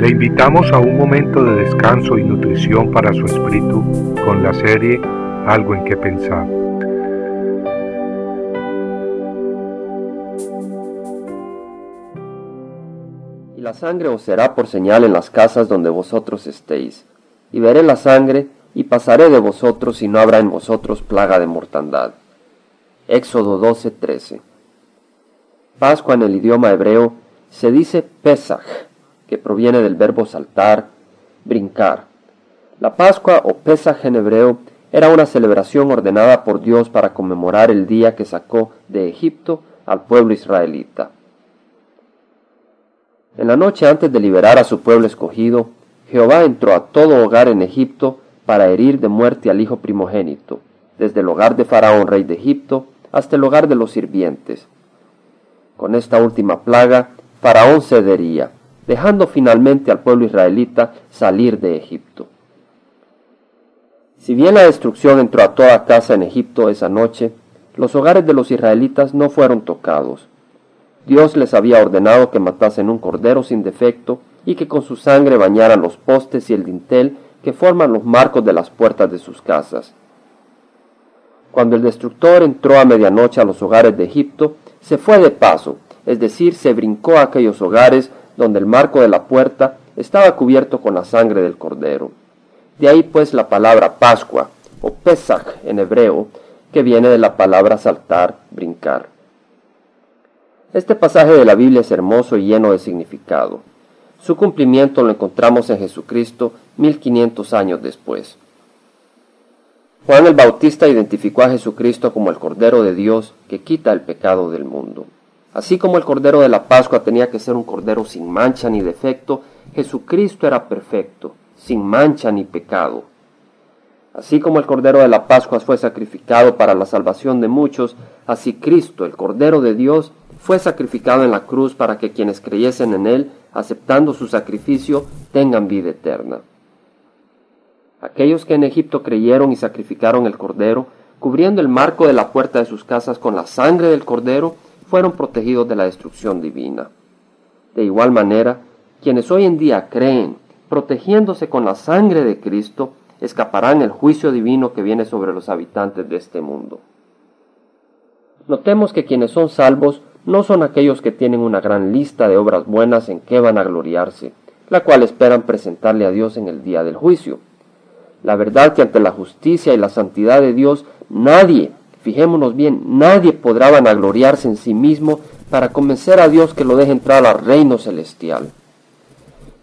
Le invitamos a un momento de descanso y nutrición para su espíritu con la serie Algo en que pensar. Y la sangre os será por señal en las casas donde vosotros estéis. Y veré la sangre y pasaré de vosotros y no habrá en vosotros plaga de mortandad. Éxodo 12:13 Pascua en el idioma hebreo se dice Pesach, que proviene del verbo saltar, brincar. La Pascua o Pesach en hebreo era una celebración ordenada por Dios para conmemorar el día que sacó de Egipto al pueblo israelita. En la noche antes de liberar a su pueblo escogido, Jehová entró a todo hogar en Egipto para herir de muerte al hijo primogénito, desde el hogar de Faraón, rey de Egipto, hasta el hogar de los sirvientes. Con esta última plaga, Faraón cedería, dejando finalmente al pueblo israelita salir de Egipto. Si bien la destrucción entró a toda casa en Egipto esa noche, los hogares de los israelitas no fueron tocados. Dios les había ordenado que matasen un cordero sin defecto y que con su sangre bañaran los postes y el dintel que forman los marcos de las puertas de sus casas. Cuando el destructor entró a medianoche a los hogares de Egipto, se fue de paso, es decir, se brincó a aquellos hogares donde el marco de la puerta estaba cubierto con la sangre del cordero. De ahí pues la palabra Pascua, o Pesach en hebreo, que viene de la palabra saltar, brincar. Este pasaje de la Biblia es hermoso y lleno de significado. Su cumplimiento lo encontramos en Jesucristo 1500 años después. Juan el Bautista identificó a Jesucristo como el Cordero de Dios que quita el pecado del mundo. Así como el Cordero de la Pascua tenía que ser un Cordero sin mancha ni defecto, Jesucristo era perfecto, sin mancha ni pecado. Así como el Cordero de la Pascua fue sacrificado para la salvación de muchos, así Cristo, el Cordero de Dios, fue sacrificado en la cruz para que quienes creyesen en Él, aceptando su sacrificio, tengan vida eterna. Aquellos que en Egipto creyeron y sacrificaron el Cordero, cubriendo el marco de la puerta de sus casas con la sangre del Cordero, fueron protegidos de la destrucción divina. De igual manera, quienes hoy en día creen, protegiéndose con la sangre de Cristo, escaparán el juicio divino que viene sobre los habitantes de este mundo. Notemos que quienes son salvos no son aquellos que tienen una gran lista de obras buenas en que van a gloriarse, la cual esperan presentarle a Dios en el día del juicio. La verdad que ante la justicia y la santidad de Dios nadie, fijémonos bien, nadie podrá vanagloriarse en sí mismo para convencer a Dios que lo deje entrar al reino celestial.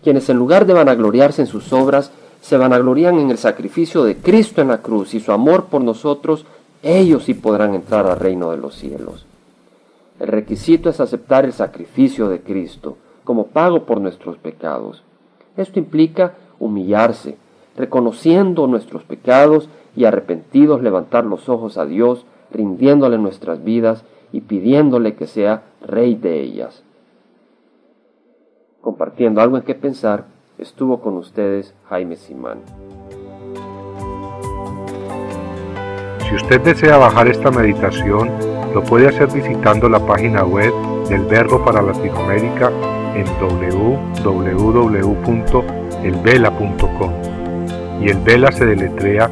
Quienes en lugar de vanagloriarse en sus obras, se vanaglorían en el sacrificio de Cristo en la cruz y su amor por nosotros, ellos sí podrán entrar al reino de los cielos. El requisito es aceptar el sacrificio de Cristo como pago por nuestros pecados. Esto implica humillarse, reconociendo nuestros pecados y arrepentidos levantar los ojos a Dios, rindiéndole nuestras vidas y pidiéndole que sea Rey de ellas. Compartiendo algo en que pensar, estuvo con ustedes Jaime Simán. Si usted desea bajar esta meditación, lo puede hacer visitando la página web del Verbo para Latinoamérica en www.elvela.com y el Vela se deletrea